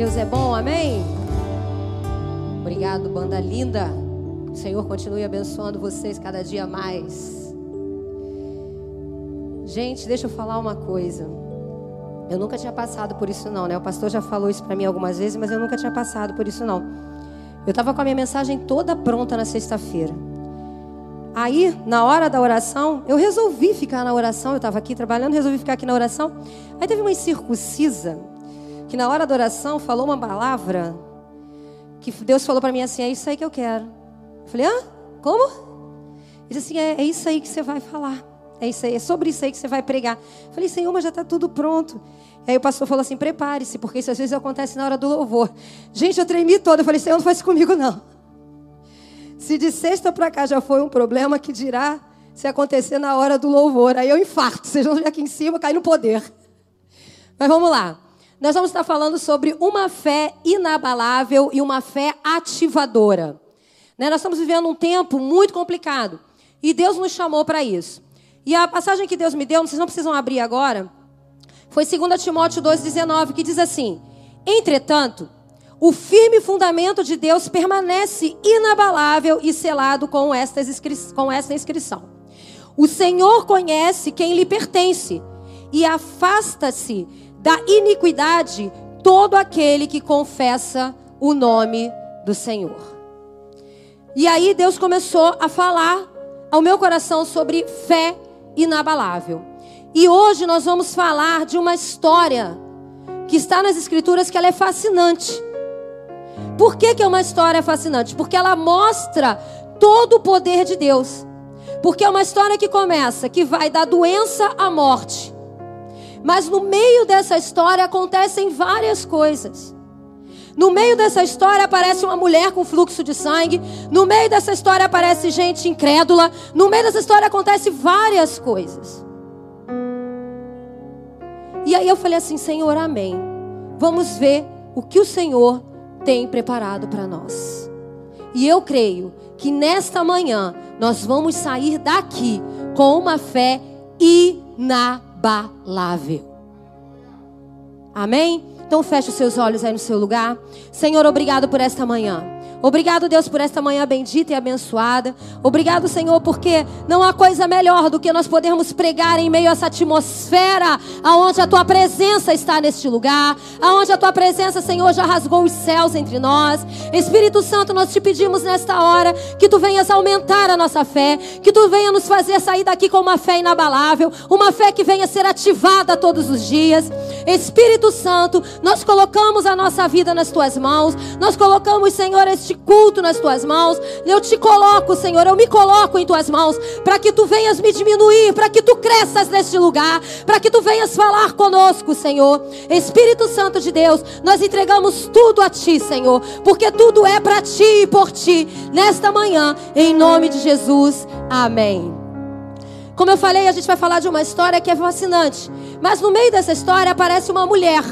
Deus é bom, amém? Obrigado, banda linda. O Senhor continue abençoando vocês cada dia mais. Gente, deixa eu falar uma coisa. Eu nunca tinha passado por isso não, né? O pastor já falou isso para mim algumas vezes, mas eu nunca tinha passado por isso não. Eu estava com a minha mensagem toda pronta na sexta-feira. Aí, na hora da oração, eu resolvi ficar na oração. Eu estava aqui trabalhando, resolvi ficar aqui na oração. Aí teve uma incircuncisa que na hora da oração falou uma palavra que Deus falou para mim assim: é isso aí que eu quero. Eu falei: ah, como? Ele disse assim: é, é isso aí que você vai falar. É isso aí, é sobre isso aí que você vai pregar. Eu falei: Senhor, mas já está tudo pronto. E aí o pastor falou assim: prepare-se, porque isso às vezes acontece na hora do louvor. Gente, eu tremi toda. Eu falei: Senhor, não faz comigo não. Se de sexta para cá já foi um problema, que dirá se acontecer na hora do louvor. Aí eu infarto, vocês vão ver aqui em cima, cair no poder. Mas vamos lá. Nós vamos estar falando sobre uma fé inabalável e uma fé ativadora. Né? Nós estamos vivendo um tempo muito complicado. E Deus nos chamou para isso. E a passagem que Deus me deu, vocês não precisam abrir agora, foi 2 Timóteo 2,19, que diz assim: Entretanto, o firme fundamento de Deus permanece inabalável e selado com com esta inscrição. O Senhor conhece quem lhe pertence e afasta-se da iniquidade todo aquele que confessa o nome do Senhor. E aí Deus começou a falar ao meu coração sobre fé inabalável. E hoje nós vamos falar de uma história que está nas escrituras que ela é fascinante. Por que, que é uma história fascinante? Porque ela mostra todo o poder de Deus. Porque é uma história que começa, que vai da doença à morte. Mas no meio dessa história acontecem várias coisas. No meio dessa história aparece uma mulher com fluxo de sangue. No meio dessa história aparece gente incrédula. No meio dessa história acontece várias coisas. E aí eu falei assim, Senhor, amém. Vamos ver o que o Senhor tem preparado para nós. E eu creio que nesta manhã nós vamos sair daqui com uma fé inabalável. Amém? Então feche os seus olhos aí no seu lugar. Senhor, obrigado por esta manhã. Obrigado, Deus, por esta manhã bendita e abençoada. Obrigado, Senhor, porque não há coisa melhor do que nós podermos pregar em meio a essa atmosfera, aonde a tua presença está neste lugar, aonde a tua presença, Senhor, já rasgou os céus entre nós. Espírito Santo, nós te pedimos nesta hora que tu venhas aumentar a nossa fé, que tu venha nos fazer sair daqui com uma fé inabalável, uma fé que venha ser ativada todos os dias. Espírito Santo, nós colocamos a nossa vida nas tuas mãos, nós colocamos, Senhor, este este culto nas tuas mãos. Eu te coloco, Senhor, eu me coloco em tuas mãos para que tu venhas me diminuir, para que tu cresças neste lugar, para que tu venhas falar conosco, Senhor. Espírito Santo de Deus, nós entregamos tudo a ti, Senhor, porque tudo é para ti e por ti nesta manhã, em nome de Jesus. Amém. Como eu falei, a gente vai falar de uma história que é fascinante. Mas no meio dessa história aparece uma mulher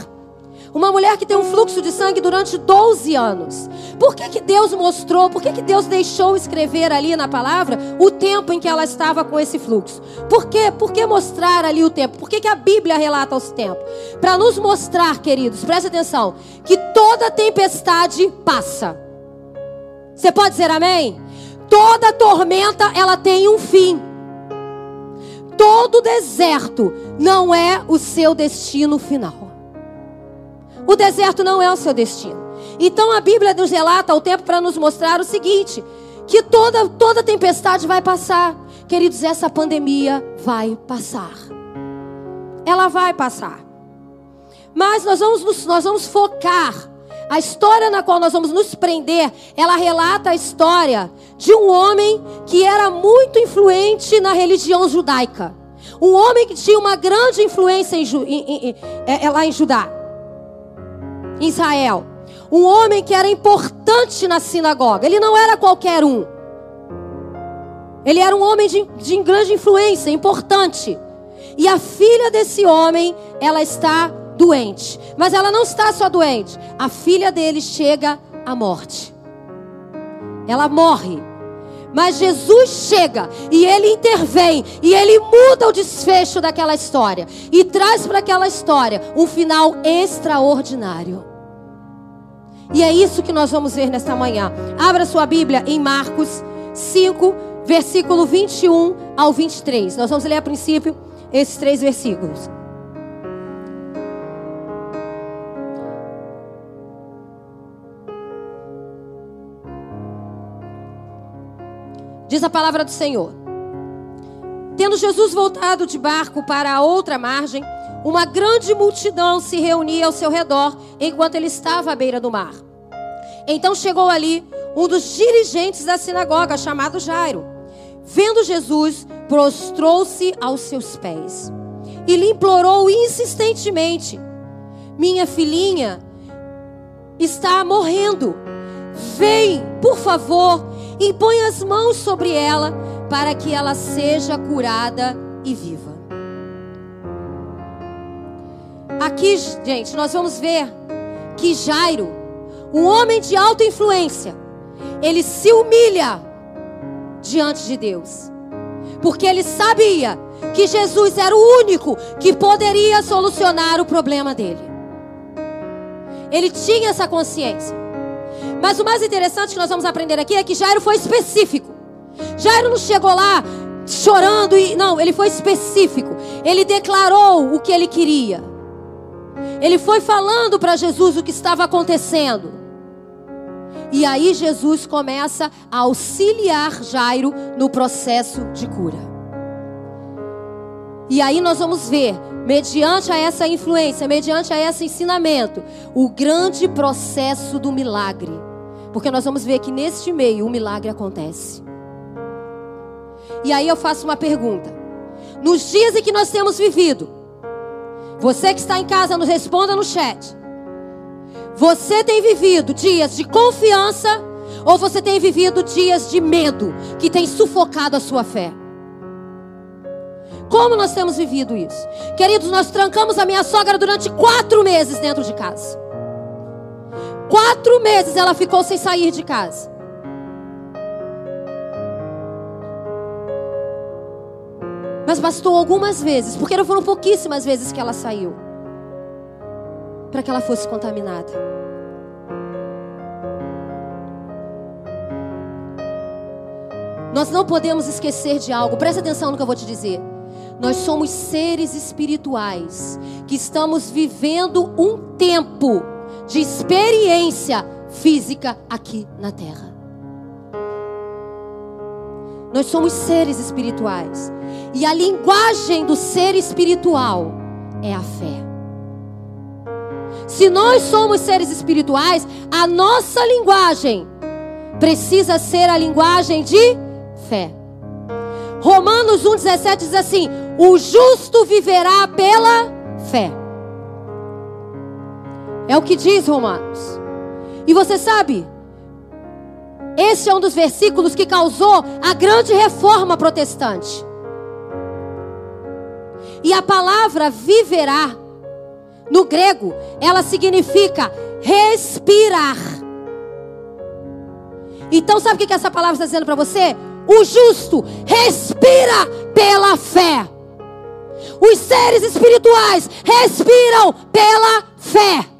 uma mulher que tem um fluxo de sangue durante 12 anos. Por que, que Deus mostrou, por que, que Deus deixou escrever ali na palavra o tempo em que ela estava com esse fluxo? Por quê? Por que mostrar ali o tempo? Por que, que a Bíblia relata os tempos? Para nos mostrar, queridos, preste atenção, que toda tempestade passa. Você pode dizer amém? Toda tormenta, ela tem um fim. Todo deserto não é o seu destino final. O deserto não é o seu destino. Então a Bíblia nos relata o tempo para nos mostrar o seguinte: que toda, toda tempestade vai passar. Queridos, essa pandemia vai passar. Ela vai passar. Mas nós vamos, nós vamos focar. A história na qual nós vamos nos prender, ela relata a história de um homem que era muito influente na religião judaica. Um homem que tinha uma grande influência em, em, em, é, é, lá em Judá. Israel. Um homem que era importante na sinagoga. Ele não era qualquer um. Ele era um homem de, de grande influência, importante. E a filha desse homem, ela está doente. Mas ela não está só doente. A filha dele chega à morte. Ela morre. Mas Jesus chega e ele intervém e ele muda o desfecho daquela história e traz para aquela história um final extraordinário. E é isso que nós vamos ver nesta manhã. Abra sua Bíblia em Marcos 5, versículo 21 ao 23. Nós vamos ler a princípio esses três versículos. Diz a palavra do Senhor. Tendo Jesus voltado de barco para a outra margem, uma grande multidão se reunia ao seu redor enquanto ele estava à beira do mar. Então chegou ali um dos dirigentes da sinagoga, chamado Jairo. Vendo Jesus, prostrou-se aos seus pés e lhe implorou insistentemente: Minha filhinha está morrendo. Vem, por favor, e põe as mãos sobre ela para que ela seja curada e viva. Aqui, gente, nós vamos ver que Jairo, um homem de alta influência, ele se humilha diante de Deus. Porque ele sabia que Jesus era o único que poderia solucionar o problema dele. Ele tinha essa consciência. Mas o mais interessante que nós vamos aprender aqui é que Jairo foi específico. Jairo não chegou lá chorando e não, ele foi específico. Ele declarou o que ele queria. Ele foi falando para Jesus o que estava acontecendo. E aí Jesus começa a auxiliar Jairo no processo de cura. E aí nós vamos ver, mediante a essa influência, mediante a esse ensinamento, o grande processo do milagre. Porque nós vamos ver que neste meio o milagre acontece. E aí eu faço uma pergunta. Nos dias em que nós temos vivido, você que está em casa, nos responda no chat. Você tem vivido dias de confiança ou você tem vivido dias de medo que tem sufocado a sua fé? Como nós temos vivido isso? Queridos, nós trancamos a minha sogra durante quatro meses dentro de casa. Quatro meses ela ficou sem sair de casa. Mas bastou algumas vezes, porque não foram pouquíssimas vezes que ela saiu, para que ela fosse contaminada. Nós não podemos esquecer de algo, presta atenção no que eu vou te dizer. Nós somos seres espirituais que estamos vivendo um tempo de experiência física aqui na terra. Nós somos seres espirituais. E a linguagem do ser espiritual é a fé. Se nós somos seres espirituais, a nossa linguagem precisa ser a linguagem de fé. Romanos 1,17 diz assim: O justo viverá pela fé. É o que diz Romanos. E você sabe, esse é um dos versículos que causou a grande reforma protestante. E a palavra viverá, no grego, ela significa respirar. Então, sabe o que essa palavra está dizendo para você? O justo respira pela fé. Os seres espirituais respiram pela fé.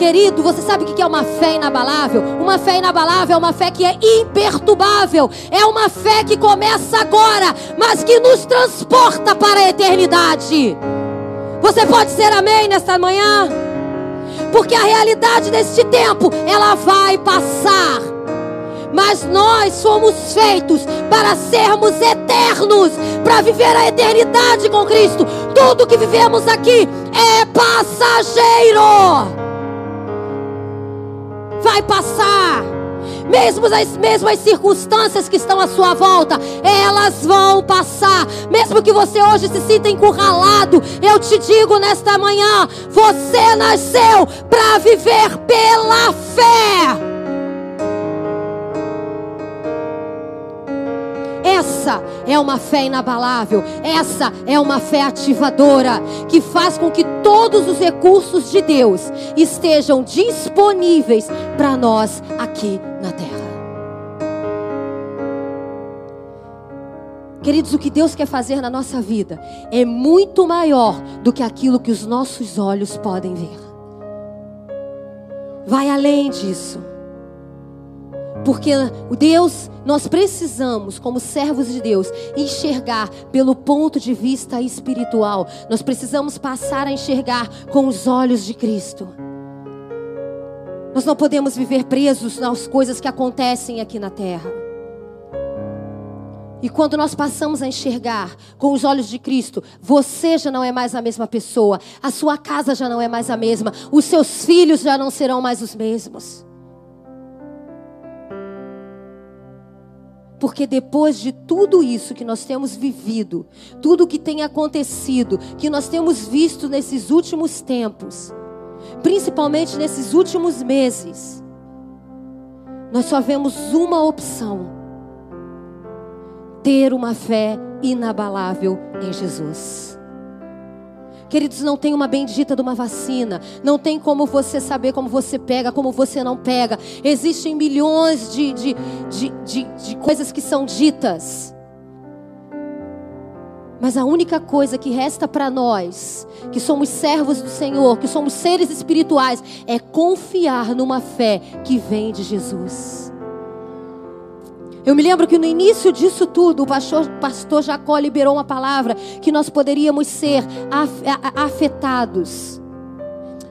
Querido, você sabe o que é uma fé inabalável? Uma fé inabalável é uma fé que é imperturbável. É uma fé que começa agora, mas que nos transporta para a eternidade. Você pode ser amém nesta manhã? Porque a realidade deste tempo, ela vai passar. Mas nós somos feitos para sermos eternos, para viver a eternidade com Cristo. Tudo que vivemos aqui é passageiro vai passar. Mesmo as mesmas circunstâncias que estão à sua volta, elas vão passar. Mesmo que você hoje se sinta encurralado, eu te digo nesta manhã: você nasceu para viver pela fé. Essa é uma fé inabalável, essa é uma fé ativadora, que faz com que todos os recursos de Deus estejam disponíveis para nós aqui na terra. Queridos, o que Deus quer fazer na nossa vida é muito maior do que aquilo que os nossos olhos podem ver. Vai além disso. Porque o Deus, nós precisamos, como servos de Deus, enxergar pelo ponto de vista espiritual. Nós precisamos passar a enxergar com os olhos de Cristo. Nós não podemos viver presos nas coisas que acontecem aqui na terra. E quando nós passamos a enxergar com os olhos de Cristo, você já não é mais a mesma pessoa, a sua casa já não é mais a mesma, os seus filhos já não serão mais os mesmos. Porque depois de tudo isso que nós temos vivido, tudo que tem acontecido, que nós temos visto nesses últimos tempos, principalmente nesses últimos meses, nós só vemos uma opção: ter uma fé inabalável em Jesus. Queridos, não tem uma bendita de uma vacina. Não tem como você saber como você pega, como você não pega. Existem milhões de, de, de, de, de coisas que são ditas. Mas a única coisa que resta para nós, que somos servos do Senhor, que somos seres espirituais, é confiar numa fé que vem de Jesus. Eu me lembro que no início disso tudo, o pastor, pastor Jacó liberou uma palavra que nós poderíamos ser afetados,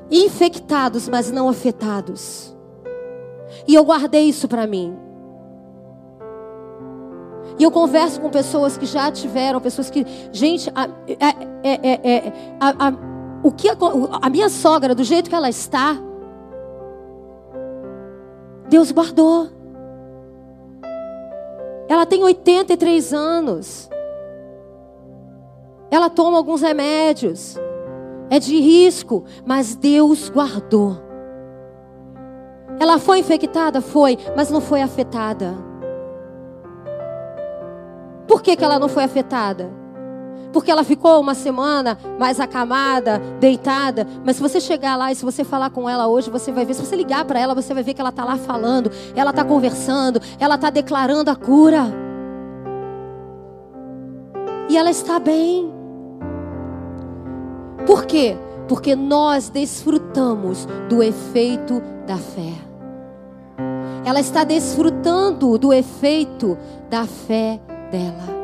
infectados, mas não afetados. E eu guardei isso para mim. E eu converso com pessoas que já tiveram, pessoas que, gente, a, é, é, é, a, a, o que a, a minha sogra, do jeito que ela está, Deus guardou. Ela tem 83 anos. Ela toma alguns remédios. É de risco, mas Deus guardou. Ela foi infectada? Foi, mas não foi afetada. Por que, que ela não foi afetada? Porque ela ficou uma semana mais acamada, deitada. Mas se você chegar lá e se você falar com ela hoje, você vai ver. Se você ligar para ela, você vai ver que ela está lá falando, ela está conversando, ela está declarando a cura. E ela está bem. Por quê? Porque nós desfrutamos do efeito da fé. Ela está desfrutando do efeito da fé dela.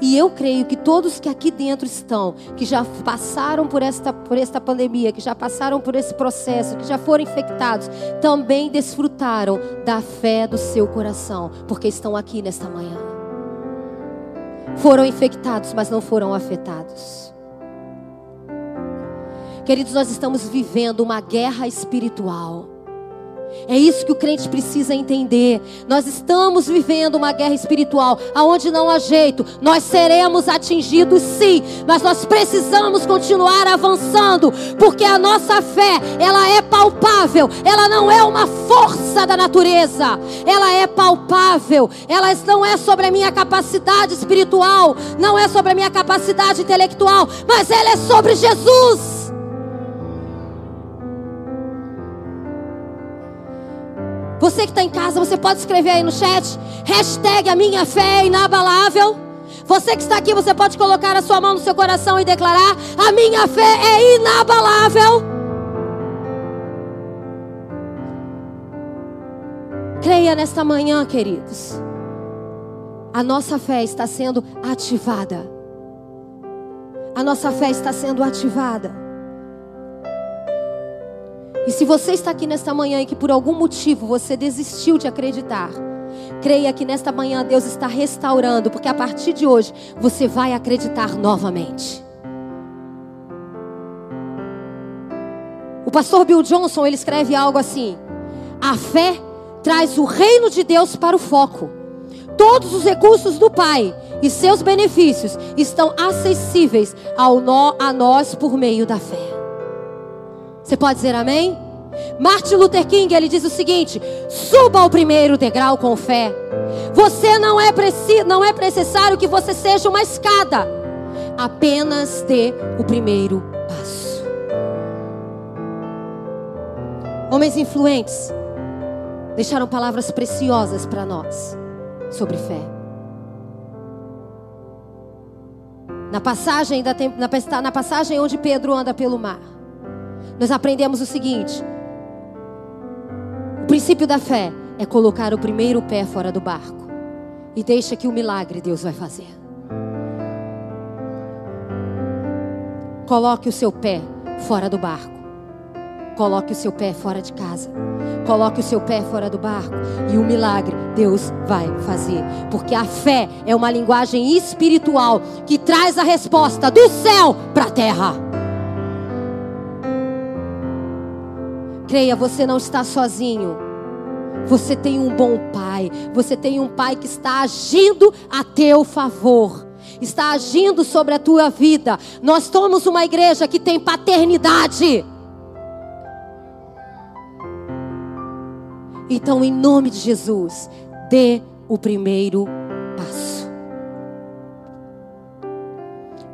E eu creio que todos que aqui dentro estão, que já passaram por esta, por esta pandemia, que já passaram por esse processo, que já foram infectados, também desfrutaram da fé do seu coração, porque estão aqui nesta manhã. Foram infectados, mas não foram afetados. Queridos, nós estamos vivendo uma guerra espiritual. É isso que o crente precisa entender. Nós estamos vivendo uma guerra espiritual, aonde não há jeito. Nós seremos atingidos sim, mas nós precisamos continuar avançando, porque a nossa fé, ela é palpável. Ela não é uma força da natureza. Ela é palpável. Ela não é sobre a minha capacidade espiritual, não é sobre a minha capacidade intelectual, mas ela é sobre Jesus. Você que está em casa, você pode escrever aí no chat. Hashtag a minha fé é inabalável. Você que está aqui, você pode colocar a sua mão no seu coração e declarar: A minha fé é inabalável. Creia nesta manhã, queridos. A nossa fé está sendo ativada. A nossa fé está sendo ativada. E se você está aqui nesta manhã e que por algum motivo você desistiu de acreditar, creia que nesta manhã Deus está restaurando, porque a partir de hoje você vai acreditar novamente. O pastor Bill Johnson, ele escreve algo assim: A fé traz o reino de Deus para o foco. Todos os recursos do Pai e seus benefícios estão acessíveis ao nó, a nós por meio da fé. Você pode dizer amém? Martin Luther King, ele diz o seguinte: suba ao primeiro degrau com fé. Você não é preciso, não é necessário que você seja uma escada. Apenas dê o primeiro passo. Homens influentes deixaram palavras preciosas para nós sobre fé. Na passagem, da, na, na passagem onde Pedro anda pelo mar, nós aprendemos o seguinte: o princípio da fé é colocar o primeiro pé fora do barco e deixa que o milagre Deus vai fazer. Coloque o seu pé fora do barco. Coloque o seu pé fora de casa. Coloque o seu pé fora do barco e o milagre Deus vai fazer. Porque a fé é uma linguagem espiritual que traz a resposta do céu para a terra. Creia, você não está sozinho. Você tem um bom pai. Você tem um pai que está agindo a teu favor está agindo sobre a tua vida. Nós somos uma igreja que tem paternidade. Então, em nome de Jesus, dê o primeiro passo.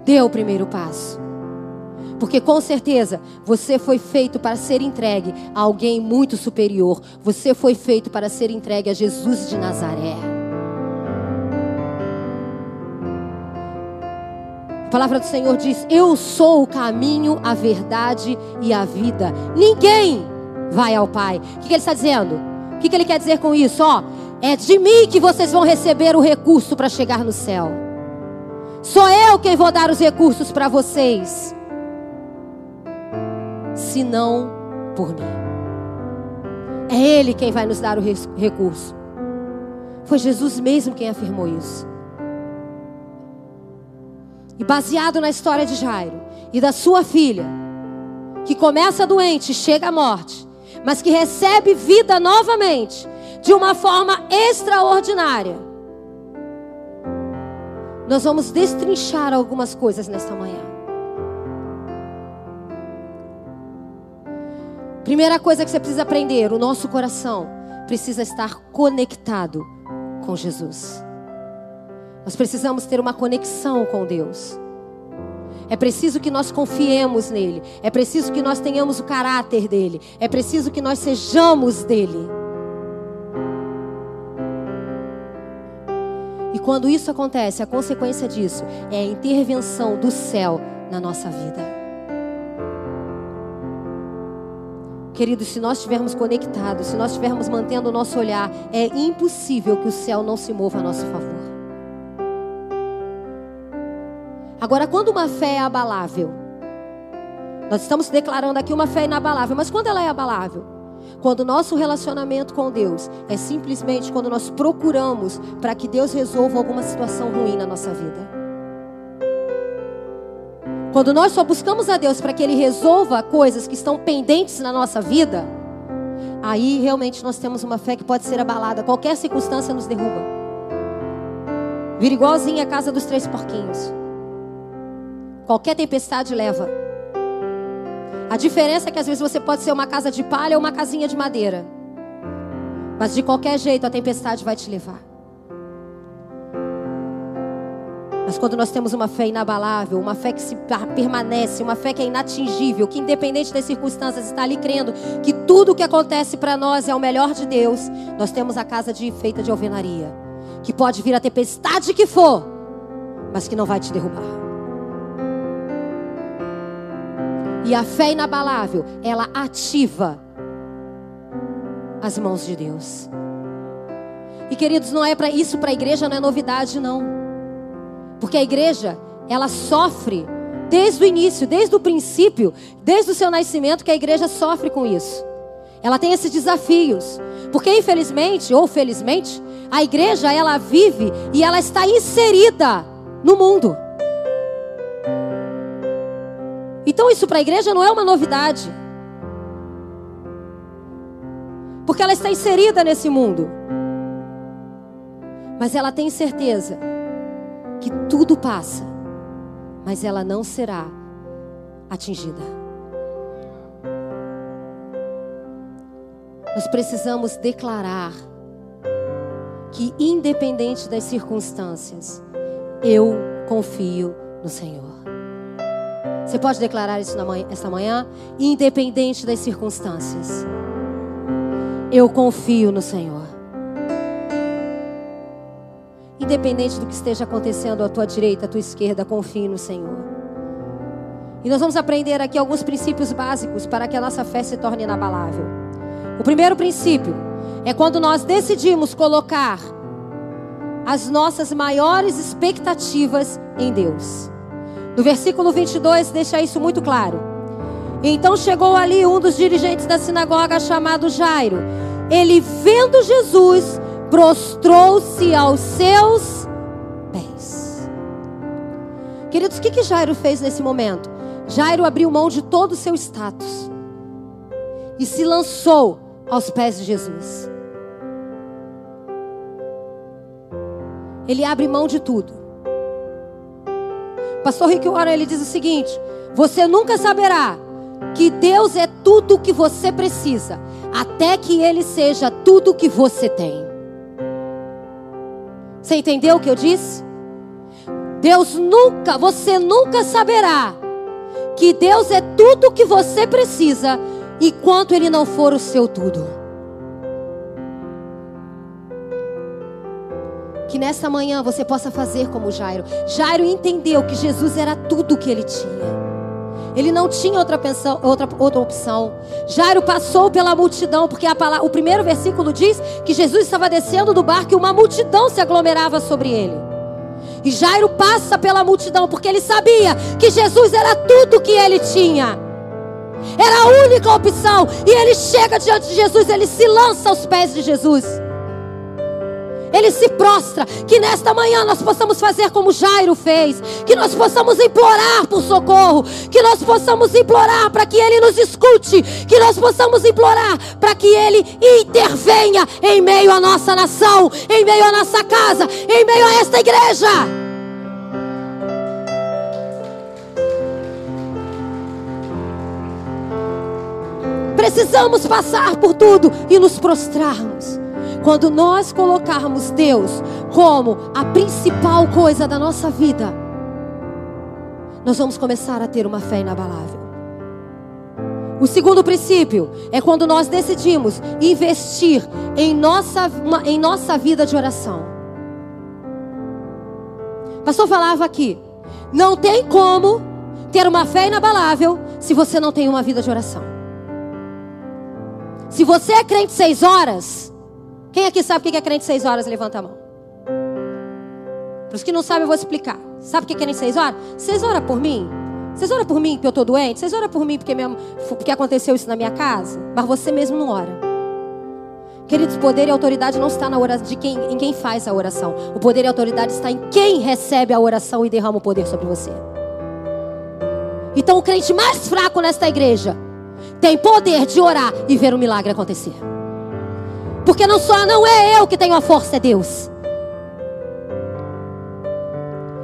Dê o primeiro passo. Porque com certeza você foi feito para ser entregue a alguém muito superior. Você foi feito para ser entregue a Jesus de Nazaré. A palavra do Senhor diz: Eu sou o caminho, a verdade e a vida. Ninguém vai ao Pai. O que ele está dizendo? que, que ele quer dizer com isso? Ó, é de mim que vocês vão receber o recurso para chegar no céu. Sou eu quem vou dar os recursos para vocês. Se não por mim. É Ele quem vai nos dar o recurso. Foi Jesus mesmo quem afirmou isso. E baseado na história de Jairo e da sua filha, que começa doente chega à morte, mas que recebe vida novamente, de uma forma extraordinária. Nós vamos destrinchar algumas coisas nesta manhã. Primeira coisa que você precisa aprender: o nosso coração precisa estar conectado com Jesus. Nós precisamos ter uma conexão com Deus. É preciso que nós confiemos nele. É preciso que nós tenhamos o caráter dele. É preciso que nós sejamos dele. E quando isso acontece, a consequência disso é a intervenção do céu na nossa vida. Queridos, se nós estivermos conectados, se nós estivermos mantendo o nosso olhar, é impossível que o céu não se mova a nosso favor. Agora, quando uma fé é abalável, nós estamos declarando aqui uma fé inabalável, mas quando ela é abalável? Quando o nosso relacionamento com Deus é simplesmente quando nós procuramos para que Deus resolva alguma situação ruim na nossa vida. Quando nós só buscamos a Deus para que Ele resolva coisas que estão pendentes na nossa vida, aí realmente nós temos uma fé que pode ser abalada. Qualquer circunstância nos derruba. Vira igualzinho a casa dos três porquinhos. Qualquer tempestade leva. A diferença é que às vezes você pode ser uma casa de palha ou uma casinha de madeira. Mas de qualquer jeito a tempestade vai te levar. Mas quando nós temos uma fé inabalável, uma fé que se permanece, uma fé que é inatingível, que independente das circunstâncias está ali crendo que tudo o que acontece para nós é o melhor de Deus, nós temos a casa de feita de alvenaria, que pode vir a tempestade que for, mas que não vai te derrubar. E a fé inabalável, ela ativa as mãos de Deus. E queridos, não é para isso para a igreja não é novidade não. Porque a igreja, ela sofre desde o início, desde o princípio, desde o seu nascimento que a igreja sofre com isso. Ela tem esses desafios. Porque infelizmente ou felizmente, a igreja ela vive e ela está inserida no mundo. Então isso para a igreja não é uma novidade. Porque ela está inserida nesse mundo. Mas ela tem certeza que tudo passa, mas ela não será atingida. Nós precisamos declarar que, independente das circunstâncias, eu confio no Senhor. Você pode declarar isso esta manhã, independente das circunstâncias. Eu confio no Senhor. Independente do que esteja acontecendo à tua direita, à tua esquerda, confie no Senhor. E nós vamos aprender aqui alguns princípios básicos para que a nossa fé se torne inabalável. O primeiro princípio é quando nós decidimos colocar as nossas maiores expectativas em Deus. No versículo 22 deixa isso muito claro. Então chegou ali um dos dirigentes da sinagoga chamado Jairo. Ele, vendo Jesus, prostrou-se aos seus pés. Queridos, o que, que Jairo fez nesse momento? Jairo abriu mão de todo o seu status e se lançou aos pés de Jesus. Ele abre mão de tudo. Pastor Rick Warren ele diz o seguinte: você nunca saberá que Deus é tudo o que você precisa, até que Ele seja tudo o que você tem. Você entendeu o que eu disse? Deus nunca, você nunca saberá que Deus é tudo o que você precisa, enquanto Ele não for o seu tudo. Que nessa manhã você possa fazer como Jairo. Jairo entendeu que Jesus era tudo o que ele tinha. Ele não tinha outra, pensão, outra, outra opção. Jairo passou pela multidão, porque palavra, o primeiro versículo diz que Jesus estava descendo do barco e uma multidão se aglomerava sobre ele. E Jairo passa pela multidão, porque ele sabia que Jesus era tudo que ele tinha. Era a única opção. E ele chega diante de Jesus, ele se lança aos pés de Jesus ele se prostra. Que nesta manhã nós possamos fazer como Jairo fez, que nós possamos implorar por socorro, que nós possamos implorar para que ele nos escute, que nós possamos implorar para que ele intervenha em meio à nossa nação, em meio à nossa casa, em meio a esta igreja. Precisamos passar por tudo e nos prostrarmos. Quando nós colocarmos Deus como a principal coisa da nossa vida, nós vamos começar a ter uma fé inabalável. O segundo princípio é quando nós decidimos investir em nossa, em nossa vida de oração. O pastor falava aqui: não tem como ter uma fé inabalável se você não tem uma vida de oração. Se você é crente seis horas, quem aqui sabe o que é crente seis horas? Levanta a mão. Para os que não sabem, eu vou explicar. Sabe o que é crente seis horas? Seis horas por mim? Vocês oram por mim porque eu estou doente? Vocês oram por mim porque, mesmo, porque aconteceu isso na minha casa? Mas você mesmo não ora. Queridos, poder e autoridade não está na oração de quem, em quem faz a oração. O poder e autoridade está em quem recebe a oração e derrama o poder sobre você. Então, o crente mais fraco nesta igreja tem poder de orar e ver o milagre acontecer. Porque não só não é eu que tenho a força, é Deus.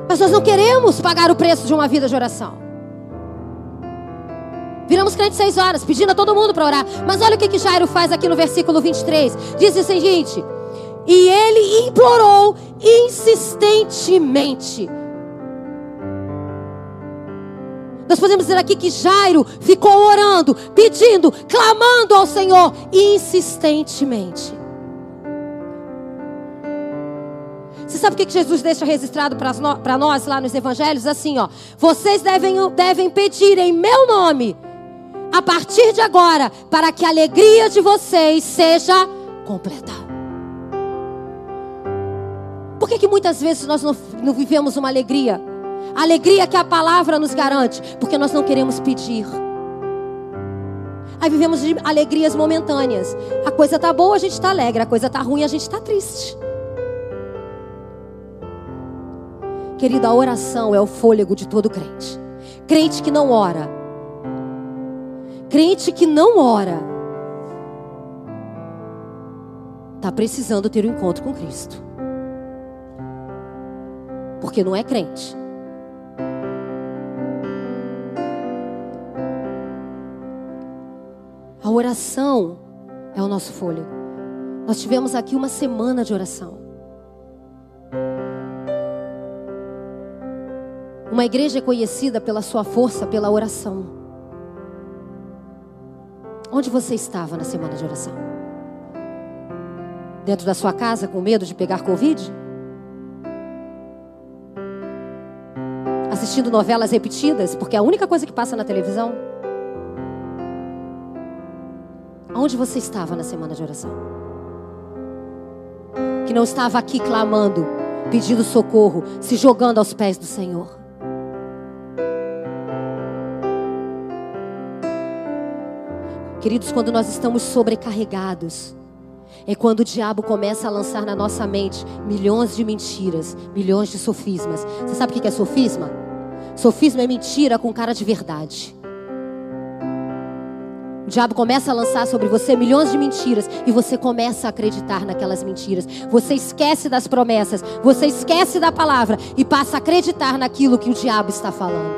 Mas nós não queremos pagar o preço de uma vida de oração. Viramos crente seis horas, pedindo a todo mundo para orar. Mas olha o que, que Jairo faz aqui no versículo 23. Diz o seguinte: E ele implorou insistentemente. Nós podemos dizer aqui que Jairo ficou orando, pedindo, clamando ao Senhor insistentemente. Você sabe o que Jesus deixa registrado para nós lá nos evangelhos? Assim, ó. Vocês devem, devem pedir em meu nome, a partir de agora, para que a alegria de vocês seja completa. Por que, que muitas vezes nós não, não vivemos uma alegria? Alegria que a palavra nos garante, porque nós não queremos pedir. Aí vivemos de alegrias momentâneas. A coisa tá boa, a gente está alegre. A coisa tá ruim, a gente está triste. Querido, a oração é o fôlego de todo crente. Crente que não ora. Crente que não ora. Está precisando ter um encontro com Cristo. Porque não é crente. A oração é o nosso fôlego. Nós tivemos aqui uma semana de oração. Uma igreja é conhecida pela sua força, pela oração. Onde você estava na semana de oração? Dentro da sua casa com medo de pegar Covid? Assistindo novelas repetidas, porque é a única coisa que passa na televisão? Onde você estava na semana de oração? Que não estava aqui clamando, pedindo socorro, se jogando aos pés do Senhor. Queridos, quando nós estamos sobrecarregados, é quando o diabo começa a lançar na nossa mente milhões de mentiras, milhões de sofismas. Você sabe o que é sofisma? Sofisma é mentira com cara de verdade. O diabo começa a lançar sobre você milhões de mentiras e você começa a acreditar naquelas mentiras. Você esquece das promessas, você esquece da palavra e passa a acreditar naquilo que o diabo está falando.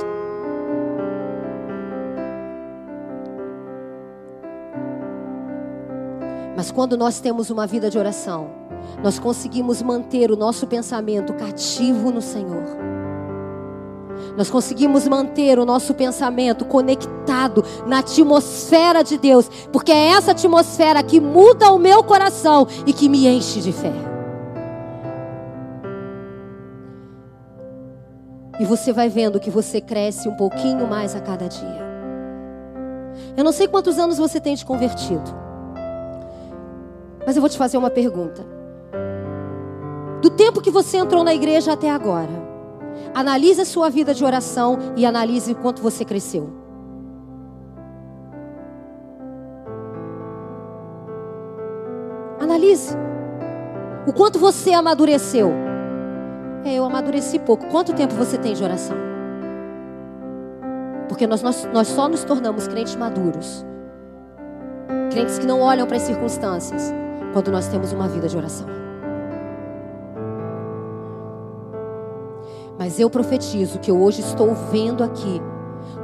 Mas quando nós temos uma vida de oração, nós conseguimos manter o nosso pensamento cativo no Senhor. Nós conseguimos manter o nosso pensamento conectado na atmosfera de Deus, porque é essa atmosfera que muda o meu coração e que me enche de fé. E você vai vendo que você cresce um pouquinho mais a cada dia. Eu não sei quantos anos você tem de convertido, mas eu vou te fazer uma pergunta. Do tempo que você entrou na igreja até agora, Analise a sua vida de oração e analise o quanto você cresceu. Analise o quanto você amadureceu. É, eu amadureci pouco. Quanto tempo você tem de oração? Porque nós, nós, nós só nos tornamos crentes maduros. Crentes que não olham para as circunstâncias. Quando nós temos uma vida de oração. Mas eu profetizo que eu hoje estou vendo aqui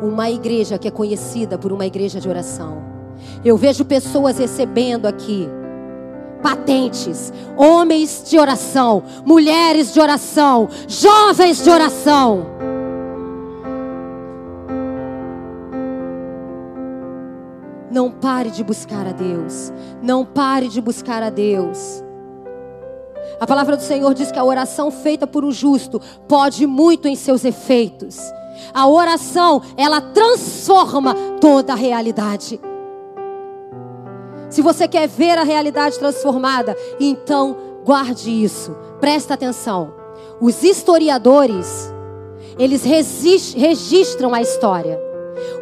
uma igreja que é conhecida por uma igreja de oração. Eu vejo pessoas recebendo aqui patentes, homens de oração, mulheres de oração, jovens de oração. Não pare de buscar a Deus. Não pare de buscar a Deus. A palavra do Senhor diz que a oração feita por um justo pode muito em seus efeitos. A oração, ela transforma toda a realidade. Se você quer ver a realidade transformada, então guarde isso. Presta atenção. Os historiadores, eles registram a história.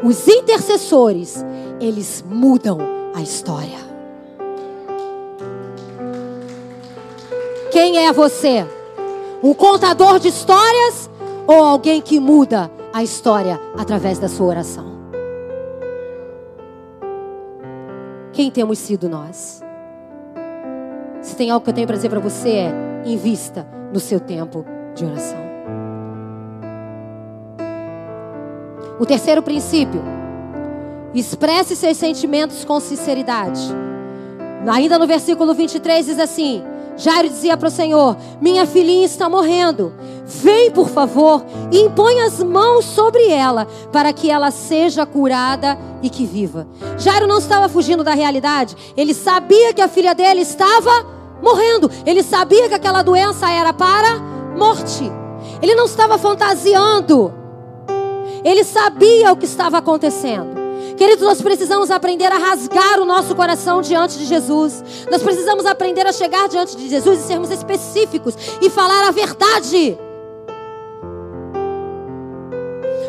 Os intercessores, eles mudam a história. Quem é você? Um contador de histórias ou alguém que muda a história através da sua oração? Quem temos sido nós? Se tem algo que eu tenho para dizer para você é invista no seu tempo de oração. O terceiro princípio, expresse seus sentimentos com sinceridade. Ainda no versículo 23 diz assim: Jairo dizia para o Senhor: Minha filhinha está morrendo. Vem, por favor, e impõe as mãos sobre ela, para que ela seja curada e que viva. Jairo não estava fugindo da realidade, ele sabia que a filha dele estava morrendo, ele sabia que aquela doença era para morte. Ele não estava fantasiando, ele sabia o que estava acontecendo. Queridos, nós precisamos aprender a rasgar o nosso coração diante de Jesus. Nós precisamos aprender a chegar diante de Jesus e sermos específicos e falar a verdade.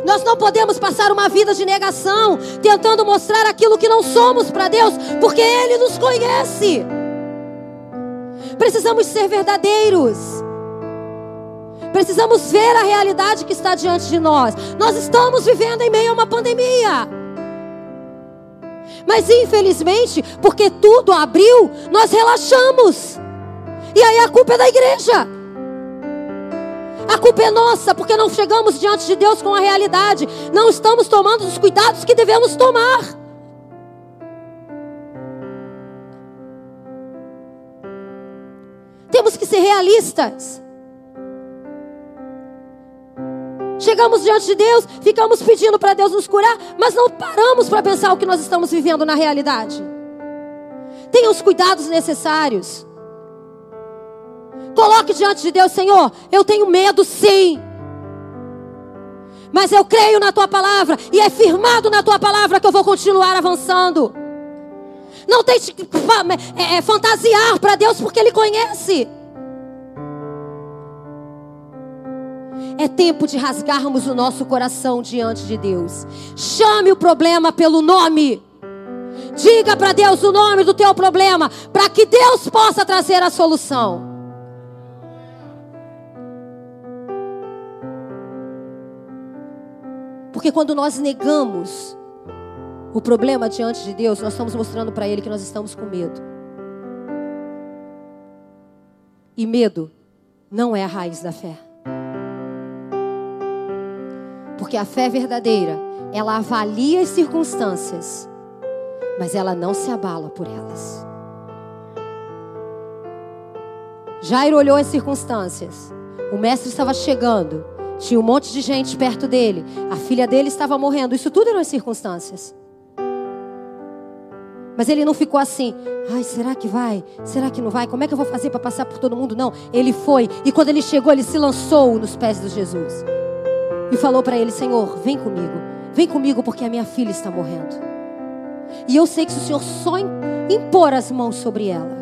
Nós não podemos passar uma vida de negação, tentando mostrar aquilo que não somos para Deus, porque Ele nos conhece. Precisamos ser verdadeiros. Precisamos ver a realidade que está diante de nós. Nós estamos vivendo em meio a uma pandemia. Mas infelizmente, porque tudo abriu, nós relaxamos. E aí a culpa é da igreja. A culpa é nossa, porque não chegamos diante de Deus com a realidade. Não estamos tomando os cuidados que devemos tomar. Temos que ser realistas. Chegamos diante de Deus, ficamos pedindo para Deus nos curar, mas não paramos para pensar o que nós estamos vivendo na realidade. Tenha os cuidados necessários. Coloque diante de Deus, Senhor, eu tenho medo sim. Mas eu creio na tua palavra e é firmado na tua palavra que eu vou continuar avançando. Não tente é, é, fantasiar para Deus porque Ele conhece. É tempo de rasgarmos o nosso coração diante de Deus. Chame o problema pelo nome. Diga para Deus o nome do teu problema, para que Deus possa trazer a solução. Porque quando nós negamos o problema diante de Deus, nós estamos mostrando para Ele que nós estamos com medo. E medo não é a raiz da fé. Porque a fé verdadeira, ela avalia as circunstâncias, mas ela não se abala por elas. Jairo olhou as circunstâncias. O mestre estava chegando. Tinha um monte de gente perto dele. A filha dele estava morrendo. Isso tudo eram as circunstâncias. Mas ele não ficou assim, ai, será que vai? Será que não vai? Como é que eu vou fazer para passar por todo mundo? Não, ele foi. E quando ele chegou, ele se lançou nos pés de Jesus e falou para ele: Senhor, vem comigo, vem comigo porque a minha filha está morrendo. E eu sei que se o Senhor só impor as mãos sobre ela,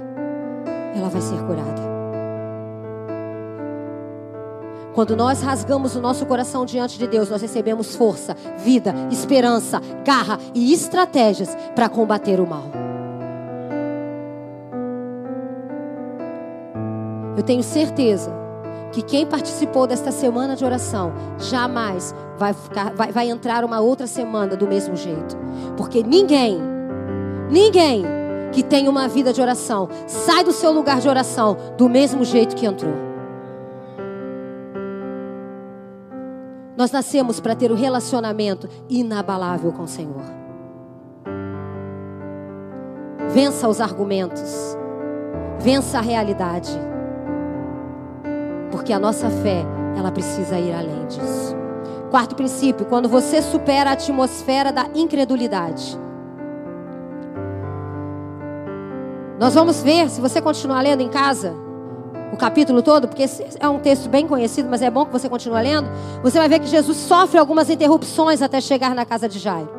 ela vai ser curada. Quando nós rasgamos o nosso coração diante de Deus, nós recebemos força, vida, esperança, garra e estratégias para combater o mal. Eu tenho certeza que quem participou desta semana de oração jamais vai, ficar, vai, vai entrar uma outra semana do mesmo jeito. Porque ninguém, ninguém que tem uma vida de oração sai do seu lugar de oração do mesmo jeito que entrou. Nós nascemos para ter um relacionamento inabalável com o Senhor. Vença os argumentos. Vença a realidade. Porque a nossa fé, ela precisa ir além disso. Quarto princípio, quando você supera a atmosfera da incredulidade. Nós vamos ver, se você continuar lendo em casa, o capítulo todo, porque é um texto bem conhecido, mas é bom que você continue lendo. Você vai ver que Jesus sofre algumas interrupções até chegar na casa de Jairo.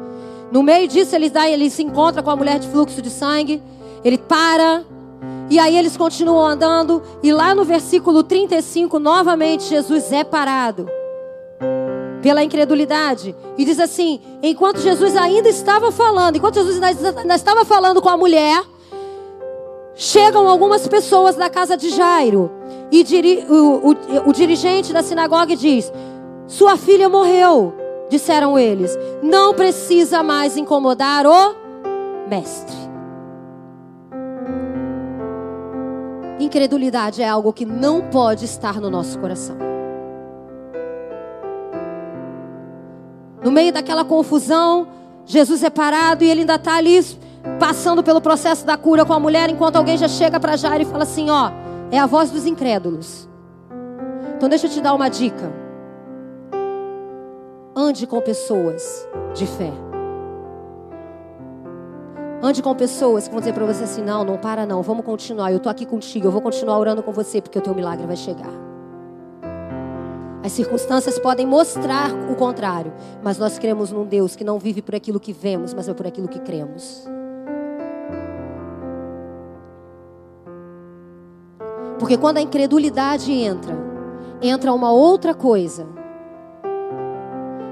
No meio disso, ele, dá, ele se encontra com a mulher de fluxo de sangue. Ele para, e aí eles continuam andando, e lá no versículo 35, novamente Jesus é parado pela incredulidade. E diz assim: enquanto Jesus ainda estava falando, enquanto Jesus ainda estava falando com a mulher, chegam algumas pessoas da casa de Jairo. E diri, o, o, o dirigente da sinagoga diz: Sua filha morreu. Disseram eles: Não precisa mais incomodar o mestre. Incredulidade é algo que não pode estar no nosso coração. No meio daquela confusão, Jesus é parado e ele ainda está ali passando pelo processo da cura com a mulher, enquanto alguém já chega para Jairo e fala assim: Ó, é a voz dos incrédulos. Então deixa eu te dar uma dica. Ande com pessoas de fé. Ande com pessoas que vão dizer para você assim: não, não para não, vamos continuar. Eu estou aqui contigo, eu vou continuar orando com você porque o teu milagre vai chegar. As circunstâncias podem mostrar o contrário, mas nós cremos num Deus que não vive por aquilo que vemos, mas é por aquilo que cremos. Porque quando a incredulidade entra, entra uma outra coisa,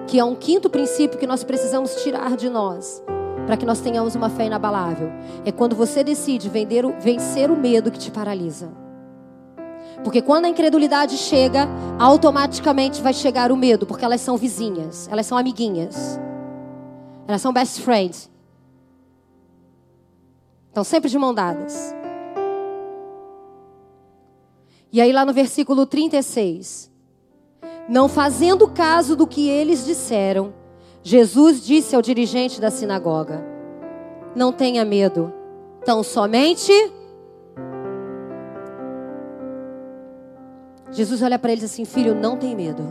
que é um quinto princípio que nós precisamos tirar de nós para que nós tenhamos uma fé inabalável. É quando você decide vender, vencer o medo que te paralisa. Porque quando a incredulidade chega, automaticamente vai chegar o medo, porque elas são vizinhas, elas são amiguinhas, elas são best friends. Estão sempre de mão dadas. E aí, lá no versículo 36, não fazendo caso do que eles disseram, Jesus disse ao dirigente da sinagoga: Não tenha medo, tão somente. Jesus olha para eles assim: Filho, não tem medo.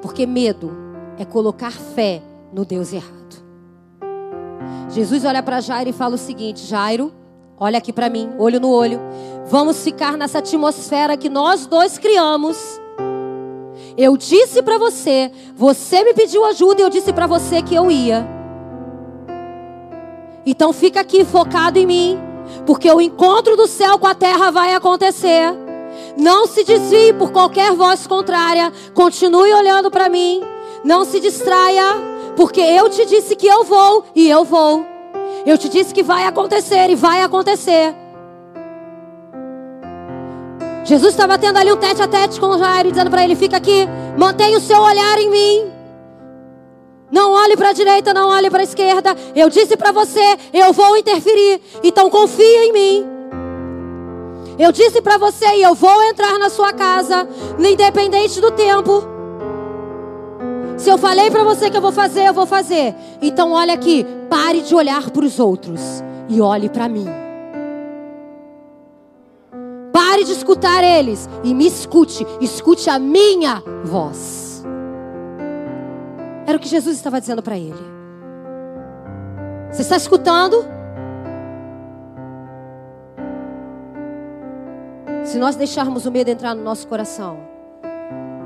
Porque medo é colocar fé no Deus errado. Jesus olha para Jairo e fala o seguinte: Jairo, olha aqui para mim, olho no olho. Vamos ficar nessa atmosfera que nós dois criamos Eu disse para você, você me pediu ajuda e eu disse para você que eu ia. Então fica aqui focado em mim, porque o encontro do céu com a terra vai acontecer. Não se desvie por qualquer voz contrária. Continue olhando para mim. Não se distraia, porque eu te disse que eu vou e eu vou. Eu te disse que vai acontecer e vai acontecer. Jesus estava tendo ali um tete a tete com Jairo, dizendo para ele: Fica aqui, mantenha o seu olhar em mim. Não olhe para a direita, não olhe para a esquerda. Eu disse para você, eu vou interferir. Então confia em mim. Eu disse para você eu vou entrar na sua casa, independente do tempo. Se eu falei para você que eu vou fazer, eu vou fazer. Então olha aqui, pare de olhar para os outros e olhe para mim. Pare de escutar eles e me escute. Escute a minha voz. Era o que Jesus estava dizendo para ele. Você está escutando? Se nós deixarmos o medo entrar no nosso coração,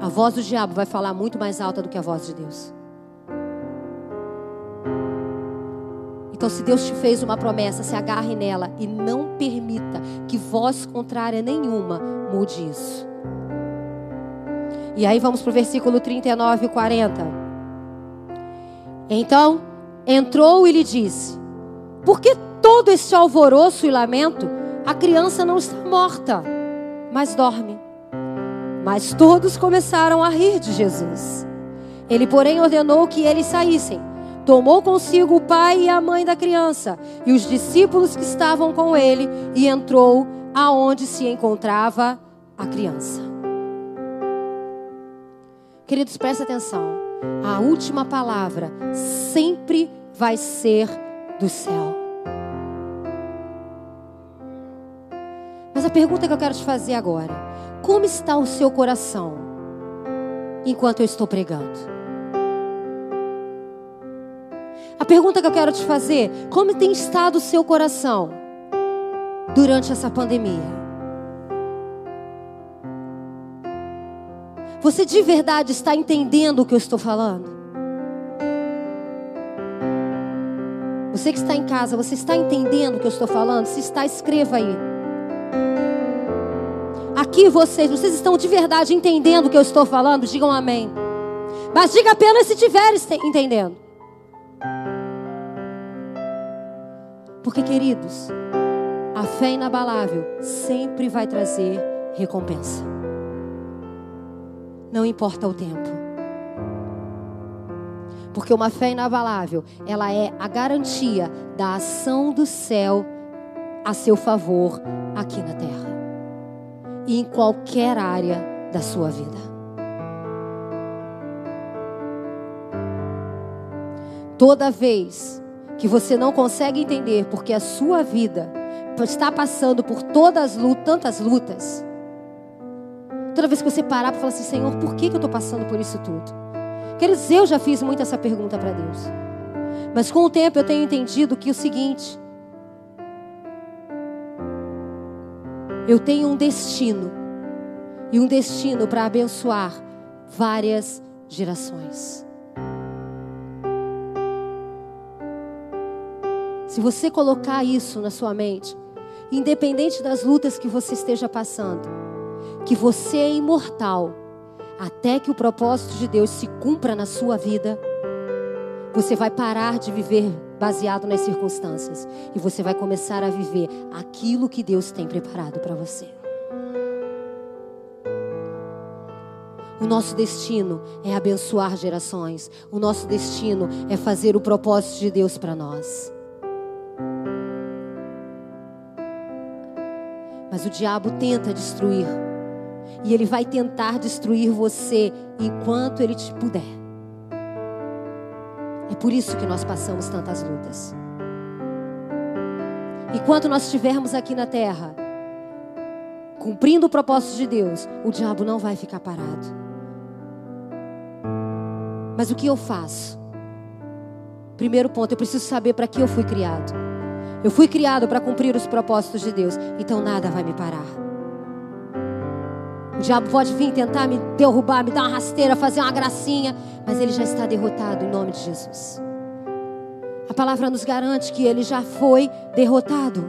a voz do diabo vai falar muito mais alta do que a voz de Deus. Então, se Deus te fez uma promessa, se agarre nela e não permita que voz contrária nenhuma mude isso. E aí vamos para o versículo 39 e 40. Então entrou e lhe disse: Por que todo esse alvoroço e lamento? A criança não está morta, mas dorme. Mas todos começaram a rir de Jesus. Ele, porém, ordenou que eles saíssem tomou consigo o pai e a mãe da criança e os discípulos que estavam com ele e entrou aonde se encontrava a criança. Queridos, presta atenção. A última palavra sempre vai ser do céu. Mas a pergunta que eu quero te fazer agora: como está o seu coração enquanto eu estou pregando? A pergunta que eu quero te fazer: como tem estado o seu coração durante essa pandemia? Você de verdade está entendendo o que eu estou falando? Você que está em casa, você está entendendo o que eu estou falando? Se está, escreva aí. Aqui vocês, vocês estão de verdade entendendo o que eu estou falando? Digam amém. Mas diga apenas se estiver entendendo. Porque, queridos, a fé inabalável sempre vai trazer recompensa. Não importa o tempo. Porque uma fé inabalável, ela é a garantia da ação do céu a seu favor aqui na terra. E em qualquer área da sua vida. Toda vez que você não consegue entender porque a sua vida está passando por todas lutas, tantas lutas. Toda vez que você parar para falar assim, Senhor, por que, que eu estou passando por isso tudo? Queridos, eu já fiz muito essa pergunta para Deus. Mas com o tempo eu tenho entendido que o seguinte: eu tenho um destino, e um destino para abençoar várias gerações. Se você colocar isso na sua mente, independente das lutas que você esteja passando, que você é imortal, até que o propósito de Deus se cumpra na sua vida, você vai parar de viver baseado nas circunstâncias e você vai começar a viver aquilo que Deus tem preparado para você. O nosso destino é abençoar gerações. O nosso destino é fazer o propósito de Deus para nós. Mas o diabo tenta destruir. E ele vai tentar destruir você enquanto ele te puder. É por isso que nós passamos tantas lutas. Enquanto nós estivermos aqui na terra, cumprindo o propósito de Deus, o diabo não vai ficar parado. Mas o que eu faço? Primeiro ponto, eu preciso saber para que eu fui criado. Eu fui criado para cumprir os propósitos de Deus, então nada vai me parar. O diabo pode vir tentar me derrubar, me dar uma rasteira, fazer uma gracinha, mas ele já está derrotado em nome de Jesus. A palavra nos garante que ele já foi derrotado.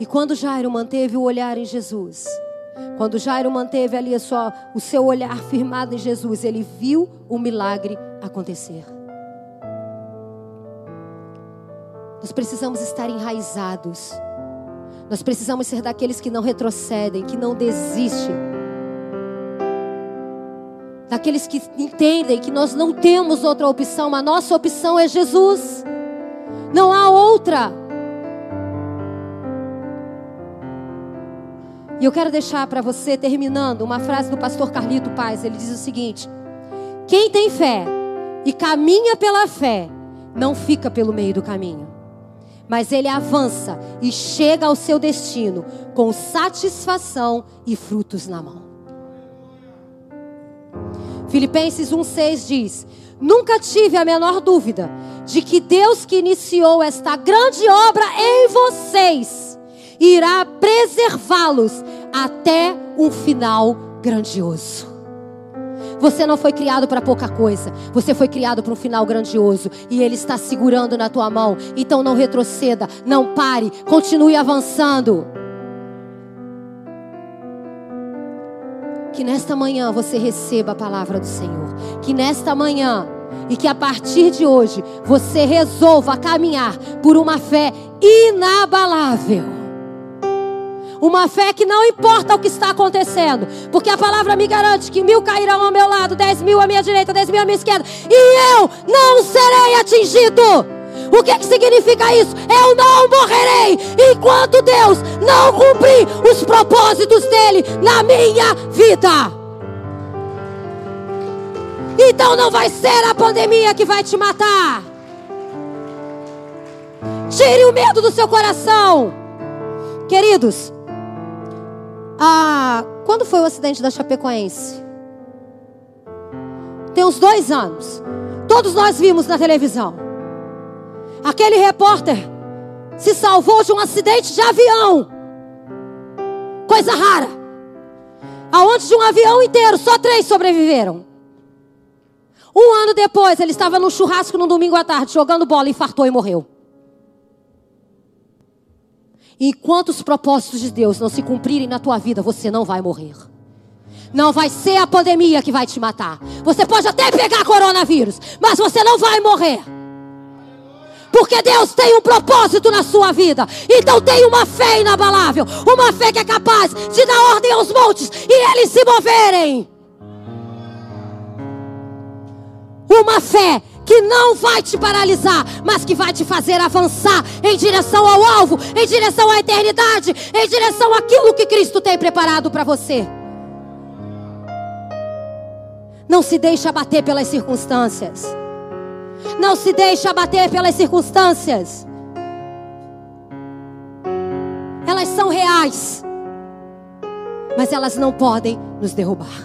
E quando Jairo manteve o olhar em Jesus, quando Jairo manteve ali sua, o seu olhar firmado em Jesus, ele viu o milagre acontecer. Nós precisamos estar enraizados. Nós precisamos ser daqueles que não retrocedem, que não desistem. Daqueles que entendem que nós não temos outra opção, a nossa opção é Jesus. Não há outra. E eu quero deixar para você, terminando, uma frase do pastor Carlito Paz. Ele diz o seguinte: Quem tem fé e caminha pela fé, não fica pelo meio do caminho mas ele avança e chega ao seu destino com satisfação e frutos na mão. Filipenses 1,6 diz: Nunca tive a menor dúvida de que Deus que iniciou esta grande obra em vocês irá preservá-los até um final grandioso. Você não foi criado para pouca coisa. Você foi criado para um final grandioso. E Ele está segurando na tua mão. Então não retroceda, não pare, continue avançando. Que nesta manhã você receba a palavra do Senhor. Que nesta manhã e que a partir de hoje você resolva caminhar por uma fé inabalável. Uma fé que não importa o que está acontecendo. Porque a palavra me garante que mil cairão ao meu lado, dez mil à minha direita, dez mil à minha esquerda. E eu não serei atingido. O que, que significa isso? Eu não morrerei enquanto Deus não cumprir os propósitos dele na minha vida. Então não vai ser a pandemia que vai te matar. Tire o medo do seu coração. Queridos, ah, quando foi o acidente da Chapecoense? Tem uns dois anos. Todos nós vimos na televisão. Aquele repórter se salvou de um acidente de avião. Coisa rara. Aonde de um avião inteiro, só três sobreviveram. Um ano depois, ele estava num churrasco no domingo à tarde, jogando bola, infartou e morreu. Enquanto os propósitos de Deus não se cumprirem na tua vida, você não vai morrer. Não vai ser a pandemia que vai te matar. Você pode até pegar coronavírus, mas você não vai morrer. Porque Deus tem um propósito na sua vida. Então tem uma fé inabalável. Uma fé que é capaz de dar ordem aos montes e eles se moverem. Uma fé que não vai te paralisar, mas que vai te fazer avançar em direção ao alvo, em direção à eternidade, em direção àquilo que Cristo tem preparado para você. Não se deixe abater pelas circunstâncias. Não se deixe abater pelas circunstâncias. Elas são reais, mas elas não podem nos derrubar.